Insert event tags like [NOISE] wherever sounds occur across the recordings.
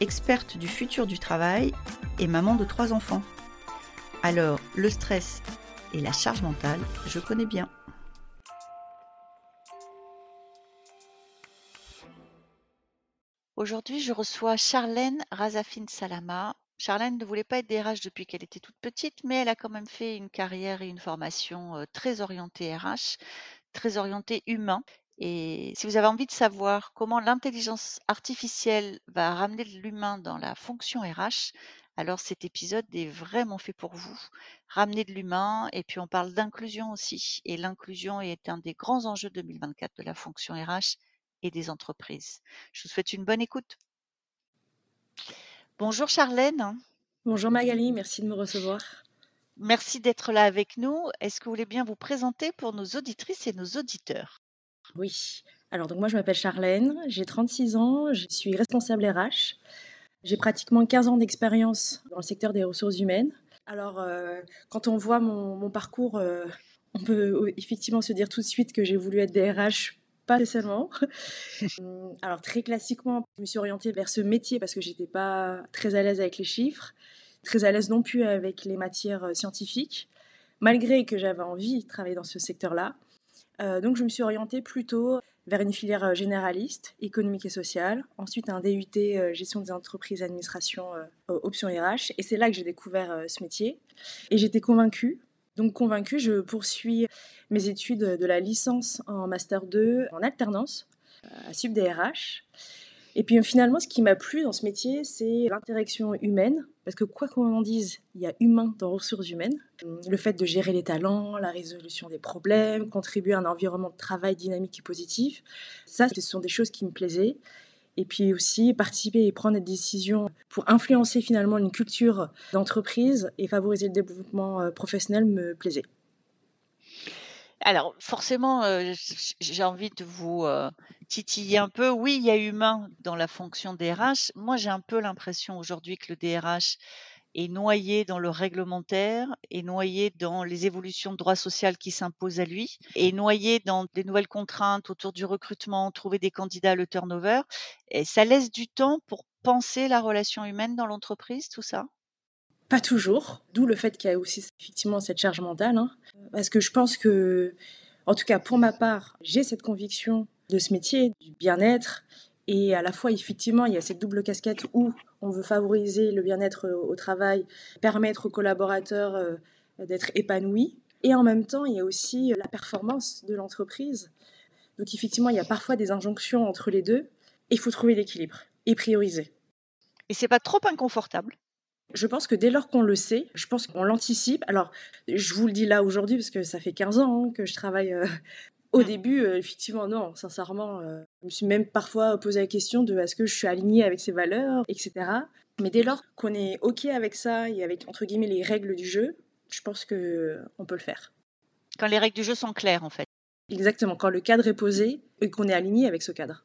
experte du futur du travail et maman de trois enfants. Alors, le stress et la charge mentale, je connais bien. Aujourd'hui, je reçois Charlène Razafine Salama. Charlène ne voulait pas être DRH depuis qu'elle était toute petite, mais elle a quand même fait une carrière et une formation euh, très orientée RH, très orientée humain. Et si vous avez envie de savoir comment l'intelligence artificielle va ramener de l'humain dans la fonction RH, alors cet épisode est vraiment fait pour vous. Ramener de l'humain et puis on parle d'inclusion aussi. Et l'inclusion est un des grands enjeux 2024 de la fonction RH et des entreprises. Je vous souhaite une bonne écoute. Bonjour Charlène. Bonjour Magali, merci de me recevoir. Merci d'être là avec nous. Est-ce que vous voulez bien vous présenter pour nos auditrices et nos auditeurs? Oui. Alors donc moi je m'appelle Charlène, j'ai 36 ans, je suis responsable RH. J'ai pratiquement 15 ans d'expérience dans le secteur des ressources humaines. Alors euh, quand on voit mon, parcours, euh, on peut effectivement se dire tout de suite que j'ai voulu être DRH pas. Hum, [LAUGHS] alors très classiquement, je me suis orientée vers ce métier parce que j'étais pas très à l'aise avec les chiffres, très à l'aise non plus avec les matières euh, scientifiques, malgré que j'avais envie de travailler dans ce secteur-là. Euh, donc je me suis orientée plutôt vers une filière euh, généraliste, économique et sociale, ensuite un DUT gestion des entreprises, administration, option RH, et c'est là que j'ai découvert ce métier. Et j'étais convaincue donc convaincue, je poursuis mes études de la licence en master 2 en alternance à SubDRH. Et puis finalement, ce qui m'a plu dans ce métier, c'est l'interaction humaine, parce que quoi qu'on en dise, il y a humain dans ressources humaines. Le fait de gérer les talents, la résolution des problèmes, contribuer à un environnement de travail dynamique et positif, ça, ce sont des choses qui me plaisaient et puis aussi participer et prendre des décisions pour influencer finalement une culture d'entreprise et favoriser le développement euh, professionnel me plaisait. Alors forcément, euh, j'ai envie de vous euh, titiller un peu. Oui, il y a humain dans la fonction DRH. Moi, j'ai un peu l'impression aujourd'hui que le DRH est noyé dans le réglementaire, est noyé dans les évolutions de droit social qui s'imposent à lui, est noyé dans des nouvelles contraintes autour du recrutement, trouver des candidats, le turnover. Et ça laisse du temps pour penser la relation humaine dans l'entreprise, tout ça? Pas toujours, d'où le fait qu'il y a aussi effectivement cette charge mentale. Hein. Parce que je pense que, en tout cas pour ma part, j'ai cette conviction de ce métier, du bien-être, et à la fois, effectivement, il y a cette double casquette où on veut favoriser le bien-être euh, au travail, permettre aux collaborateurs euh, d'être épanouis. Et en même temps, il y a aussi la performance de l'entreprise. Donc effectivement, il y a parfois des injonctions entre les deux. Et il faut trouver l'équilibre et prioriser. Et c'est pas trop inconfortable? Je pense que dès lors qu'on le sait, je pense qu'on l'anticipe. Alors, je vous le dis là aujourd'hui parce que ça fait 15 ans hein, que je travaille euh, au mmh. début, euh, effectivement, non, sincèrement, euh, je me suis même parfois posé la question de est-ce que je suis alignée avec ces valeurs, etc. Mais dès lors qu'on est OK avec ça et avec, entre guillemets, les règles du jeu, je pense qu'on peut le faire. Quand les règles du jeu sont claires, en fait. Exactement, quand le cadre est posé et qu'on est aligné avec ce cadre.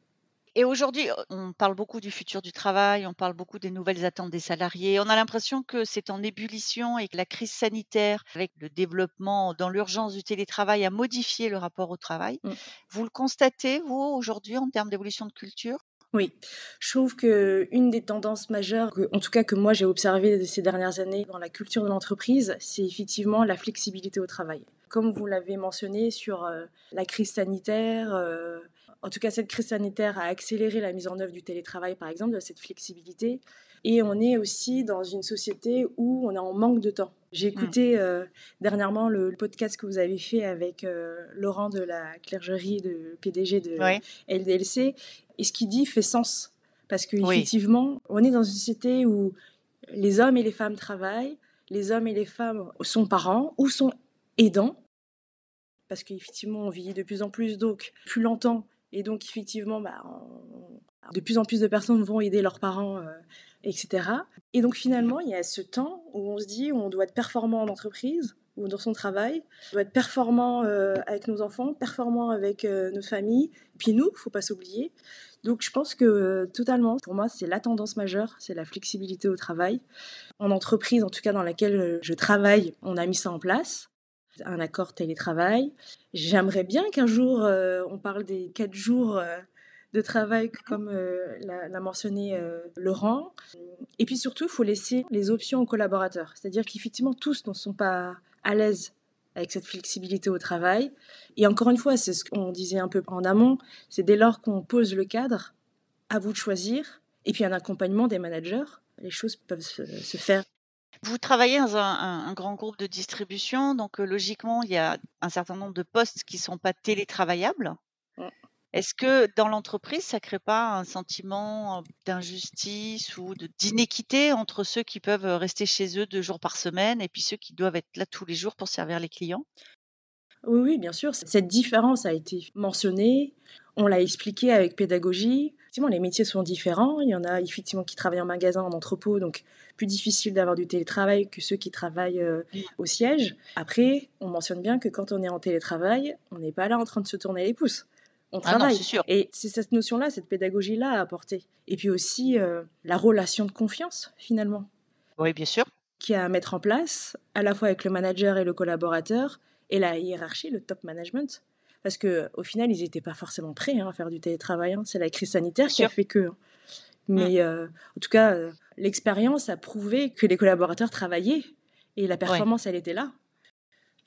Et aujourd'hui, on parle beaucoup du futur du travail, on parle beaucoup des nouvelles attentes des salariés. On a l'impression que c'est en ébullition et que la crise sanitaire, avec le développement dans l'urgence du télétravail, a modifié le rapport au travail. Mmh. Vous le constatez, vous, aujourd'hui, en termes d'évolution de culture? Oui, je trouve que une des tendances majeures, en tout cas que moi j'ai observé ces dernières années dans la culture de l'entreprise, c'est effectivement la flexibilité au travail. Comme vous l'avez mentionné sur euh, la crise sanitaire, euh, en tout cas, cette crise sanitaire a accéléré la mise en œuvre du télétravail, par exemple, de cette flexibilité. Et on est aussi dans une société où on est en manque de temps. J'ai mmh. écouté euh, dernièrement le podcast que vous avez fait avec euh, Laurent de la clergerie, de PDG de LDLC. Et ce qu'il dit fait sens. Parce qu'effectivement, on est dans une société où les hommes et les femmes travaillent, les hommes et les femmes sont parents ou sont aidants. Parce qu'effectivement, on vit de plus en plus, donc plus longtemps et donc, effectivement, bah, de plus en plus de personnes vont aider leurs parents euh, etc. Et donc finalement, il y a ce temps où on se dit on doit être performant en entreprise ou dans son travail, on doit être performant euh, avec nos enfants, performant avec euh, nos familles, puis nous, faut pas s'oublier. Donc je pense que totalement, pour moi, c'est la tendance majeure, c'est la flexibilité au travail. En entreprise, en tout cas dans laquelle je travaille, on a mis ça en place un accord télétravail. J'aimerais bien qu'un jour on parle des quatre jours de travail, comme euh, l'a mentionné euh, Laurent. Et puis surtout, il faut laisser les options aux collaborateurs. C'est-à-dire qu'effectivement, tous ne sont pas à l'aise avec cette flexibilité au travail. Et encore une fois, c'est ce qu'on disait un peu en amont, c'est dès lors qu'on pose le cadre, à vous de choisir, et puis un accompagnement des managers, les choses peuvent se, faire. Vous travaillez dans un, grand groupe de distribution, donc euh, logiquement, il y a un certain nombre de postes qui ne sont pas télétravaillables. Est-ce que dans l'entreprise, ça crée pas un sentiment d'injustice ou d'inéquité entre ceux qui peuvent rester chez eux deux jours par semaine et puis ceux qui doivent être là tous les jours pour servir les clients? Oui, oui, bien sûr. Cette différence a été mentionnée. On l'a expliqué avec pédagogie. Effectivement, les métiers sont différents. Il y en a effectivement qui travaillent en magasin, en entrepôt, donc plus difficile d'avoir du télétravail que ceux qui travaillent au siège. Après, on mentionne bien que quand on est en télétravail, on n'est pas là en train de se tourner les pouces on ah travaille. Et c'est cette notion-là, cette pédagogie-là à apporter. Et puis aussi euh, la relation de confiance, finalement. Oui, bien sûr. Qui a à mettre en place, à la fois avec le manager et le collaborateur, et la hiérarchie, le top management. Parce que au final, ils n'étaient pas forcément prêts hein, à faire du télétravail. Hein. C'est la crise sanitaire qui a fait que. Hein. Mais euh, en tout cas, euh, l'expérience a prouvé que les collaborateurs travaillaient et la performance, elle était là.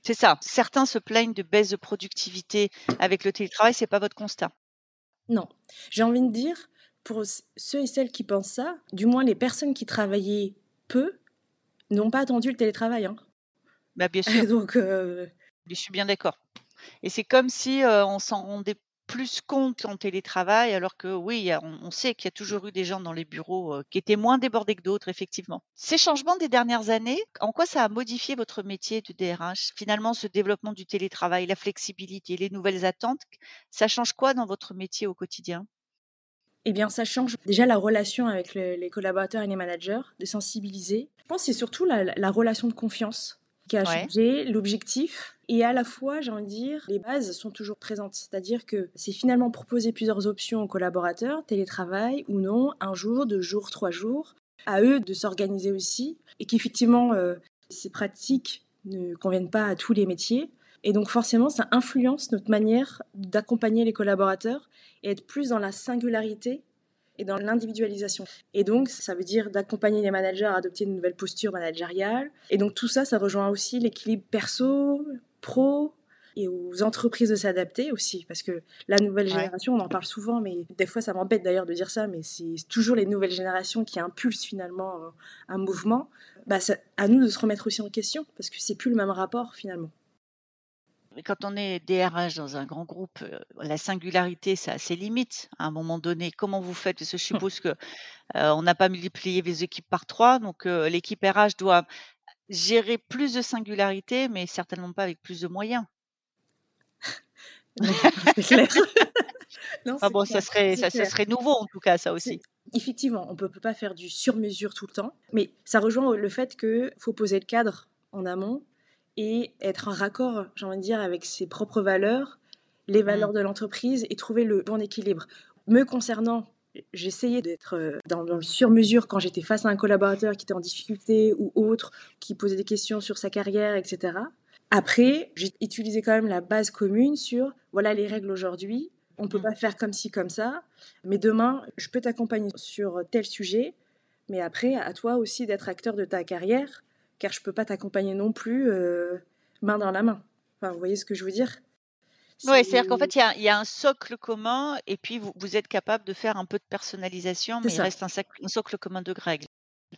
C'est ça. Certains se plaignent de baisse de productivité avec le télétravail. C'est pas votre constat? Non. J'ai envie de dire, pour ceux et celles qui pensent ça, du moins les personnes qui travaillaient peu n'ont pas attendu le télétravail. Hein. Bah, bien [LAUGHS] sûr. Donc, euh, Je suis bien d'accord. Et c'est comme si on s'en rendait plus compte en télétravail, alors que oui, on, sait qu'il y a toujours eu des gens dans les bureaux qui étaient moins débordés que d'autres, effectivement. Ces changements des dernières années, en quoi ça a modifié votre métier de DRH Finalement, ce développement du télétravail, la flexibilité, les nouvelles attentes, ça change quoi dans votre métier au quotidien? Eh bien, ça change déjà la relation avec les collaborateurs et les managers, de sensibiliser. Je pense que c'est surtout la relation de confiance qui a changé, l'objectif. Et à la fois, j'ai envie de dire, les bases sont toujours présentes. C'est-à-dire que c'est finalement proposer plusieurs options aux collaborateurs, télétravail ou non, un jour, deux jours, trois jours, à eux de s'organiser aussi. Et qu'effectivement, euh, ces pratiques ne conviennent pas à tous les métiers. Et donc forcément, ça influence notre manière d'accompagner les collaborateurs et être plus dans la singularité et dans l'individualisation. Et donc, ça veut dire d'accompagner les managers à adopter une nouvelle posture managériale. Et donc, tout ça, ça rejoint aussi l'équilibre perso, pro, et aux entreprises de s'adapter aussi, parce que la nouvelle génération, on en parle souvent, mais des fois ça m'embête d'ailleurs de dire ça, mais c'est toujours les nouvelles générations qui impulsent finalement euh, un mouvement. Bah, à nous de se remettre aussi en question, parce que c'est plus le même rapport finalement quand on est DRH dans un grand groupe, la singularité, ça a ses limites. À un moment donné, comment vous faites? Parce que je suppose [LAUGHS] que on n'a pas multiplié les équipes par trois, donc l'équipe RH doit gérer plus de singularité, mais certainement pas avec plus de moyens. [LAUGHS] c'est clair. [LAUGHS] ah bon, ça serait, ça, serait nouveau en tout cas, ça aussi. Effectivement, on ne peut pas faire du sur-mesure tout le temps, mais ça rejoint le fait qu'il faut poser le cadre en amont et être en raccord, j'ai envie de dire, avec ses propres valeurs, les mmh. valeurs de l'entreprise et trouver le bon équilibre. Me concernant, j'essayais d'être euh, dans, le sur-mesure quand j'étais face à un collaborateur qui était en difficulté ou autre, qui posait des questions sur sa carrière, etc. Après, j'ai utilisé quand même la base commune sur, voilà les règles aujourd'hui, on ne peut mmh. pas faire comme ci, comme ça, mais demain, je peux t'accompagner sur tel sujet, mais après, à toi aussi d'être acteur de ta carrière car je peux pas t'accompagner non plus euh, main dans la main. Enfin, vous voyez ce que je veux dire? Oui, c'est-à-dire qu'en fait, il y, a un socle commun et puis vous, êtes capable de faire un peu de personnalisation, mais il reste un, un, socle commun de règles.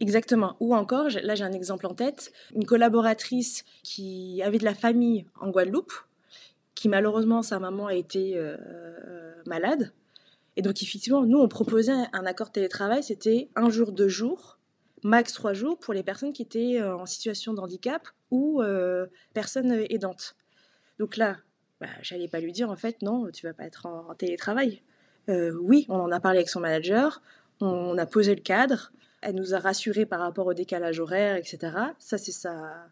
Exactement. Ou encore, là j'ai un exemple en tête, une collaboratrice qui avait de la famille en Guadeloupe, qui malheureusement sa maman a été euh, malade. Et donc effectivement, nous on proposait un accord télétravail, c'était un jour, deux jours, max trois jours pour les personnes qui étaient euh, en situation de handicap ou euh, personnes aidantes. Donc là, bah, j'allais pas lui dire en fait non, tu vas pas être en, télétravail. Euh, oui, on en a parlé avec son manager, on, a posé le cadre. Elle nous a rassurés par rapport au décalage horaire, etc. Ça, c'est sa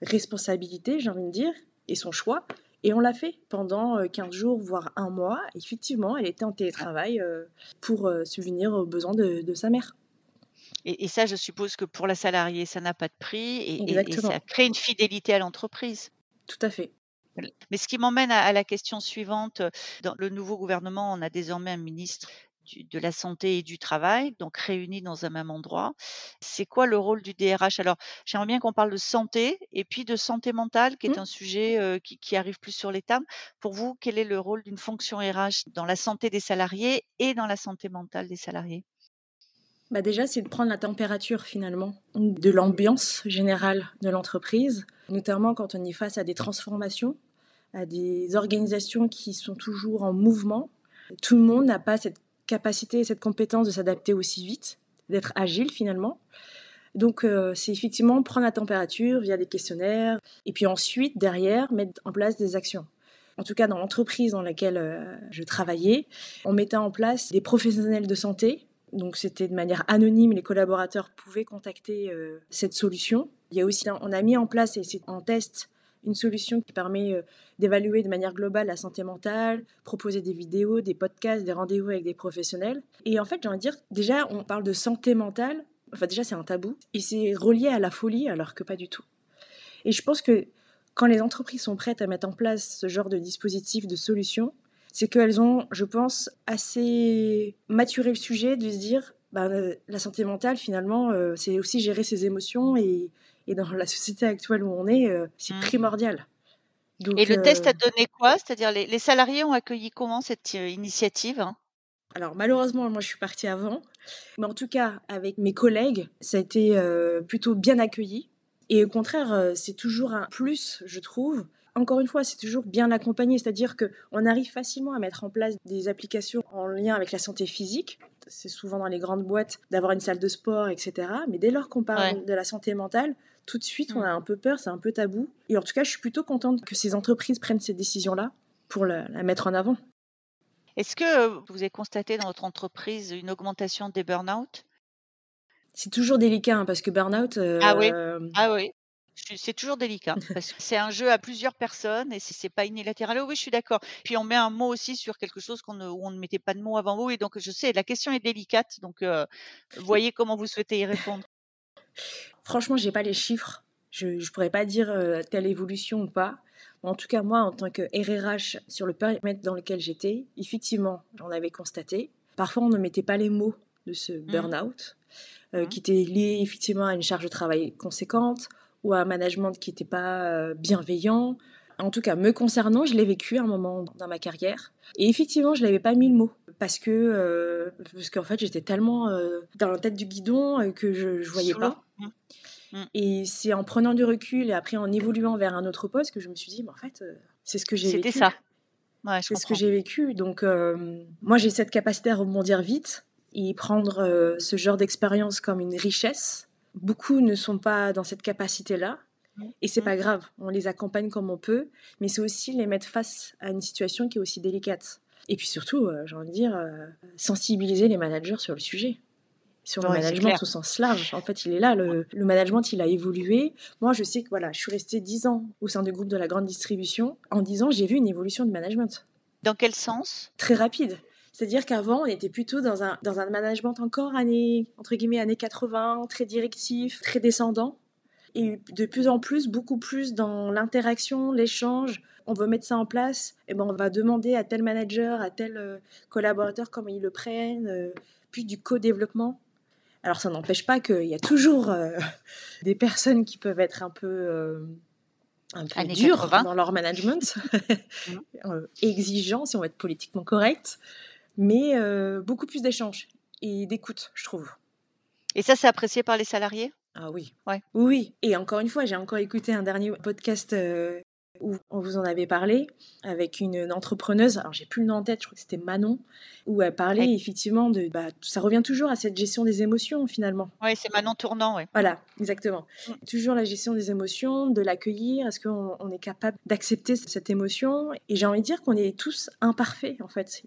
responsabilité, j'ai envie de dire, et son choix. Et on l'a fait pendant 15 euh, jours, voire un mois. Effectivement, elle était en télétravail euh, pour subvenir aux besoins de, sa mère. Et, ça, je suppose que pour la salariée, ça n'a pas de prix et, ça crée une fidélité à l'entreprise. Tout à fait. Mais ce qui m'emmène à, la question suivante. Dans le nouveau gouvernement, on a désormais un ministre de la santé et du travail, donc réunis dans un même endroit. C'est quoi le rôle du DRH Alors, j'aimerais bien qu'on parle de santé et puis de santé mentale, qui est mmh. un sujet qui, arrive plus sur les tables. Pour vous, quel est le rôle d'une fonction RH dans la santé des salariés et dans la santé mentale des salariés? Bah déjà, c'est de prendre la température finalement de l'ambiance générale de l'entreprise, notamment quand on est face à des transformations, à des organisations qui sont toujours en mouvement. Tout le monde n'a pas cette capacité et cette compétence de s'adapter aussi vite, d'être agile finalement. Donc euh, c'est effectivement prendre la température via des questionnaires et puis ensuite derrière mettre en place des actions. En tout cas dans l'entreprise dans laquelle euh, je travaillais, on mettait en place des professionnels de santé. Donc c'était de manière anonyme, les collaborateurs pouvaient contacter euh, cette solution. Il y a aussi, on a mis en place et c'est en test une solution qui permet euh, d'évaluer de manière globale la santé mentale, proposer des vidéos, des podcasts, des rendez-vous avec des professionnels. Et en fait, j'ai envie de dire, déjà, on parle de santé mentale, enfin déjà c'est un tabou, et c'est relié à la folie alors que pas du tout. Et je pense que quand les entreprises sont prêtes à mettre en place ce genre de dispositif, de solution, c'est qu'elles ont, je pense, assez maturé le sujet de se dire, bah, la santé mentale, finalement, euh, c'est aussi gérer ses émotions et et dans la société actuelle où on est, euh, c'est mmh. primordial. et le test a euh, donné quoi? C'est-à-dire les, les, salariés ont accueilli comment cette euh, initiative hein? Alors malheureusement, moi je suis partie avant, mais en tout cas avec mes collègues, ça a été plutôt bien accueilli. Et au contraire, c'est toujours un plus, je trouve. Encore une fois, c'est toujours bien accompagné, c'est-à-dire que on arrive facilement à mettre en place des applications en lien avec la santé physique. C'est souvent dans les grandes boîtes d'avoir une salle de sport, etc. Mais dès lors qu'on parle de la santé mentale, tout de suite, on mmh. a un peu peur, c'est un peu tabou. Et en tout cas, je suis plutôt contente que ces entreprises prennent ces décisions-là pour la, mettre en avant. Est-ce que vous avez constaté dans votre entreprise une augmentation des burn-out? C'est toujours délicat hein, parce que burn-out. Ah oui. Euh, ah oui. C'est toujours délicat [LAUGHS] parce que c'est un jeu à plusieurs personnes et si c'est pas unilatéral. oui, je suis d'accord. Puis on met un mot aussi sur quelque chose qu'on ne, où on ne mettait pas de mot avant. vous. et donc je sais, la question est délicate. Donc euh, [LAUGHS] voyez comment vous souhaitez y répondre. Franchement, j'ai pas les chiffres. Je ne pourrais pas dire euh, telle évolution ou pas. En tout cas, moi, en tant que RRH sur le périmètre dans lequel j'étais, effectivement, j'en avais constaté. Parfois, on ne mettait pas les mots de ce mmh. burn-out, euh, mmh. qui était lié effectivement à une charge de travail conséquente ou à un management qui n'était pas euh, bienveillant. En tout cas, me concernant, je l'ai vécu à un moment dans ma carrière. Et effectivement, je n'avais pas mis le mot parce que parce qu'en fait, j'étais tellement dans la tête du guidon que je ne voyais pas. Mmh. Mmh. Et c'est en prenant du recul et après en évoluant vers un autre poste que je me suis dit, mais en fait, euh, c'est ce que j'ai vécu. C'était ça. c'est ce que j'ai vécu. Donc, euh, moi, j'ai cette capacité à rebondir vite et prendre euh, ce genre d'expérience comme une richesse. Beaucoup ne sont pas dans cette capacité-là. Et c'est pas grave, on les accompagne comme on peut, mais c'est aussi les mettre face à une situation qui est aussi délicate. Et puis surtout, j'ai envie de dire, sensibiliser les managers sur le sujet sur le management au sens large. En fait, il est là. Le, management, il a évolué. Moi, je sais que voilà, je suis restée 10 ans au sein du groupe de la grande distribution. En 10 ans, j'ai vu une évolution de management. Dans quel sens? Très rapide. C'est-à-dire qu'avant, on était plutôt dans un, dans un management encore années, entre guillemets, années 80, très directif, très descendant. Et de plus en plus, beaucoup plus dans l'interaction, l'échange. On veut mettre ça en place, et ben on va demander à tel manager, à tel euh, collaborateur comment ils le prennent, euh, puis du co-développement. Alors ça n'empêche pas qu'il y a toujours euh, [LAUGHS] des personnes qui peuvent être un peu, euh, un peu dures dans leur management, [LAUGHS] [LAUGHS] exigeants si on veut être politiquement correct, mais beaucoup plus d'échanges et d'écoute, je trouve. Et ça, c'est apprécié par les salariés? Ah oui. Ouais. Oui. Et encore une fois, j'ai encore écouté un dernier podcast où on vous en avait parlé avec une, entrepreneuse, alors j'ai plus le nom en tête, je crois que c'était Manon, où elle parlait effectivement de, bah, ça revient toujours à cette gestion des émotions finalement. Oui, c'est Manon Tournant, oui. Voilà, exactement. Mm. Toujours la gestion des émotions, de l'accueillir, est-ce qu'on est capable d'accepter cette émotion? Et j'ai envie de dire qu'on est tous imparfaits en fait.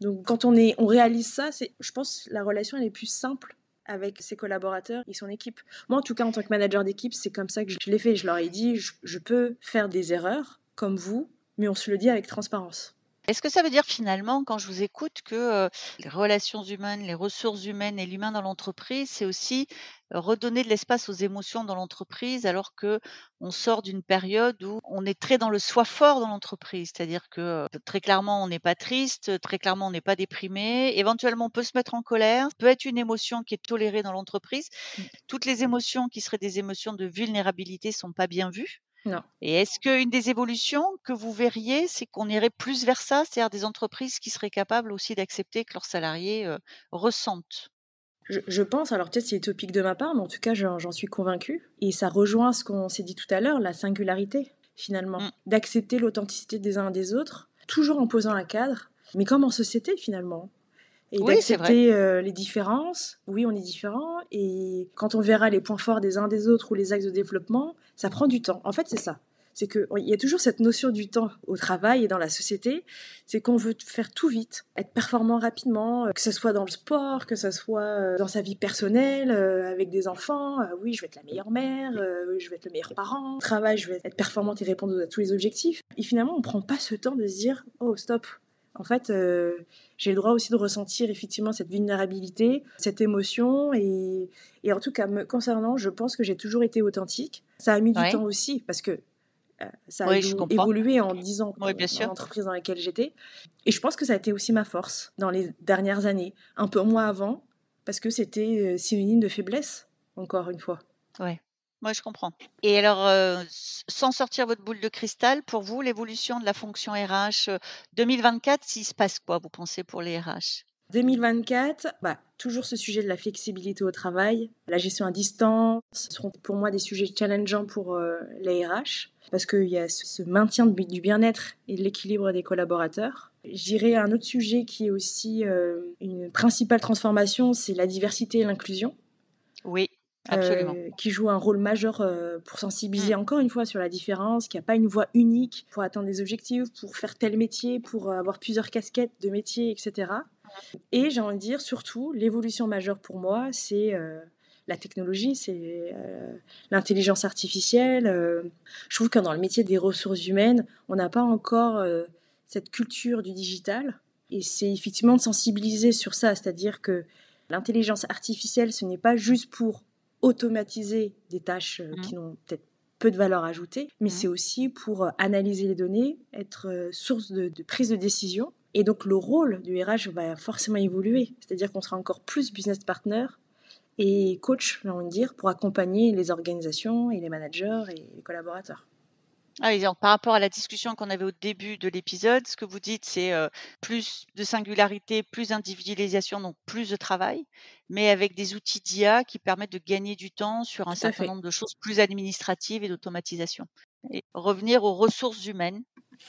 Donc quand on, est, on réalise ça, c'est, je pense, la relation elle est plus simple avec ses collaborateurs et son équipe. Moi, en tout cas, en tant que manager d'équipe, c'est comme ça que je l'ai fait. Je leur ai dit, je peux faire des erreurs comme vous, mais on se le dit avec transparence. Est-ce que ça veut dire finalement, quand je vous écoute, que les relations humaines, les ressources humaines et l'humain dans l'entreprise, c'est aussi redonner de l'espace aux émotions dans l'entreprise, alors que on sort d'une période où on est très dans le soi fort dans l'entreprise, c'est-à-dire que très clairement on n'est pas triste, très clairement on n'est pas déprimé, éventuellement on peut se mettre en colère, peut être une émotion qui est tolérée dans l'entreprise. Mmh. Toutes les émotions qui seraient des émotions de vulnérabilité sont pas bien vues. Non. Et est-ce qu'une des évolutions que vous verriez, c'est qu'on irait plus vers ça, c'est-à-dire des entreprises qui seraient capables aussi d'accepter que leurs salariés ressentent? Je, pense, alors peut-être c'est utopique de ma part, mais en tout cas j'en suis convaincue. Et ça rejoint ce qu'on s'est dit tout à l'heure, la singularité finalement, mmh. d'accepter l'authenticité des uns et des autres, toujours en posant un cadre, mais comme en société finalement et d'accepter euh, les différences. Oui, on est différents et quand on verra les points forts des uns des autres ou les axes de développement, ça prend du temps. En fait, c'est ça. C'est qu'il y a toujours cette notion du temps au travail et dans la société. C'est qu'on veut faire tout vite, être performant rapidement, euh, que ce soit dans le sport, que ce soit euh, dans sa vie personnelle, avec des enfants. Oui, je vais être la meilleure mère, je vais être le meilleur parent. Au travail, je vais être performante et répondre à tous les objectifs. Et finalement, on ne prend pas ce temps de se dire, oh, stop, en fait, euh, j'ai le droit aussi de ressentir effectivement cette vulnérabilité, cette émotion. Et, en tout cas, me concernant, je pense que j'ai toujours été authentique. Ça a mis du temps aussi parce que euh, ça a évolué en 10 ans oui, dans l'entreprise dans laquelle j'étais. Et je pense que ça a été aussi ma force dans les dernières années. Un peu moins avant, parce que c'était euh, synonyme de faiblesse, encore une fois. Oui. Moi, je comprends. Et alors, sans sortir votre boule de cristal, pour vous, l'évolution de la fonction RH 2024, s'il se passe quoi, vous pensez, pour les RH 2024, bah, toujours ce sujet de la flexibilité au travail, la gestion à distance, ce seront pour moi des sujets challengeants pour les RH, parce qu'il y a ce maintien du bien-être et de l'équilibre des collaborateurs. J'irai à un autre sujet qui est aussi une principale transformation, c'est la diversité et l'inclusion. Oui. Euh, qui joue un rôle majeur euh, pour sensibiliser mmh. encore une fois sur la différence, qu'il n'y a pas une voie unique pour atteindre des objectifs, pour faire tel métier, pour avoir plusieurs casquettes de métier, etc. Et j'ai envie de dire surtout, l'évolution majeure pour moi, c'est euh, la technologie, c'est l'intelligence artificielle. je trouve que dans le métier des ressources humaines, on n'a pas encore cette culture du digital. Et c'est effectivement de sensibiliser sur ça, c'est-à-dire que l'intelligence artificielle, ce n'est pas juste pour automatiser des tâches euh, qui mmh. n'ont peut-être peu de valeur ajoutée, mais mmh. c'est aussi pour euh, analyser les données, être euh, source de, prise de décision. Et donc le rôle du RH va forcément évoluer, c'est-à-dire qu'on sera encore plus business partner et coach, j'ai envie de dire, pour accompagner les organisations et les managers et les collaborateurs. Ah donc par rapport à la discussion qu'on avait au début de l'épisode, ce que vous dites, c'est plus de singularité, plus d'individualisation, donc plus de travail, mais avec des outils d'IA qui permettent de gagner du temps sur un certain nombre de choses plus administratives et d'automatisation. Et revenir aux ressources humaines,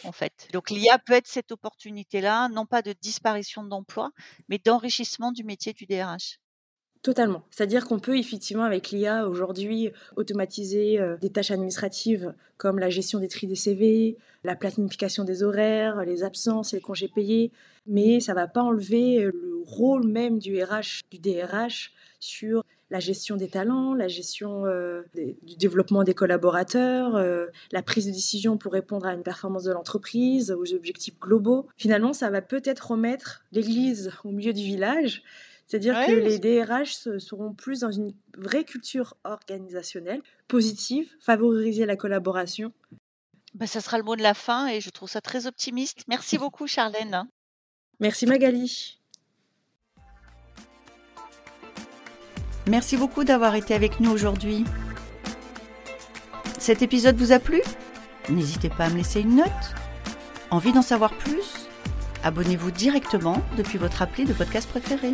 en fait. Donc l'IA peut être cette opportunité-là, non pas de disparition d'emploi, mais d'enrichissement du métier du DRH. Totalement. C'est-à-dire qu'on peut effectivement avec l'IA aujourd'hui automatiser euh, des tâches administratives comme la gestion des tri des CV, la planification des horaires, les absences et les congés payés, mais ça ne va pas enlever euh, le rôle même du RH, du DRH sur la gestion des talents, la gestion euh, du développement des collaborateurs, la prise de décision pour répondre à une performance de l'entreprise, aux objectifs globaux. Finalement, ça va peut-être remettre l'église au milieu du village c'est-à-dire que les DRH seront plus dans une vraie culture organisationnelle, positive, favoriser la collaboration. Bah, ça sera le mot de la fin et je trouve ça très optimiste. Merci [LAUGHS] beaucoup Charlène. Merci Magali. Merci beaucoup d'avoir été avec nous aujourd'hui. Cet épisode vous a plu? N'hésitez pas à me laisser une note. Envie d'en savoir plus? Abonnez-vous directement depuis votre appli de podcast préféré.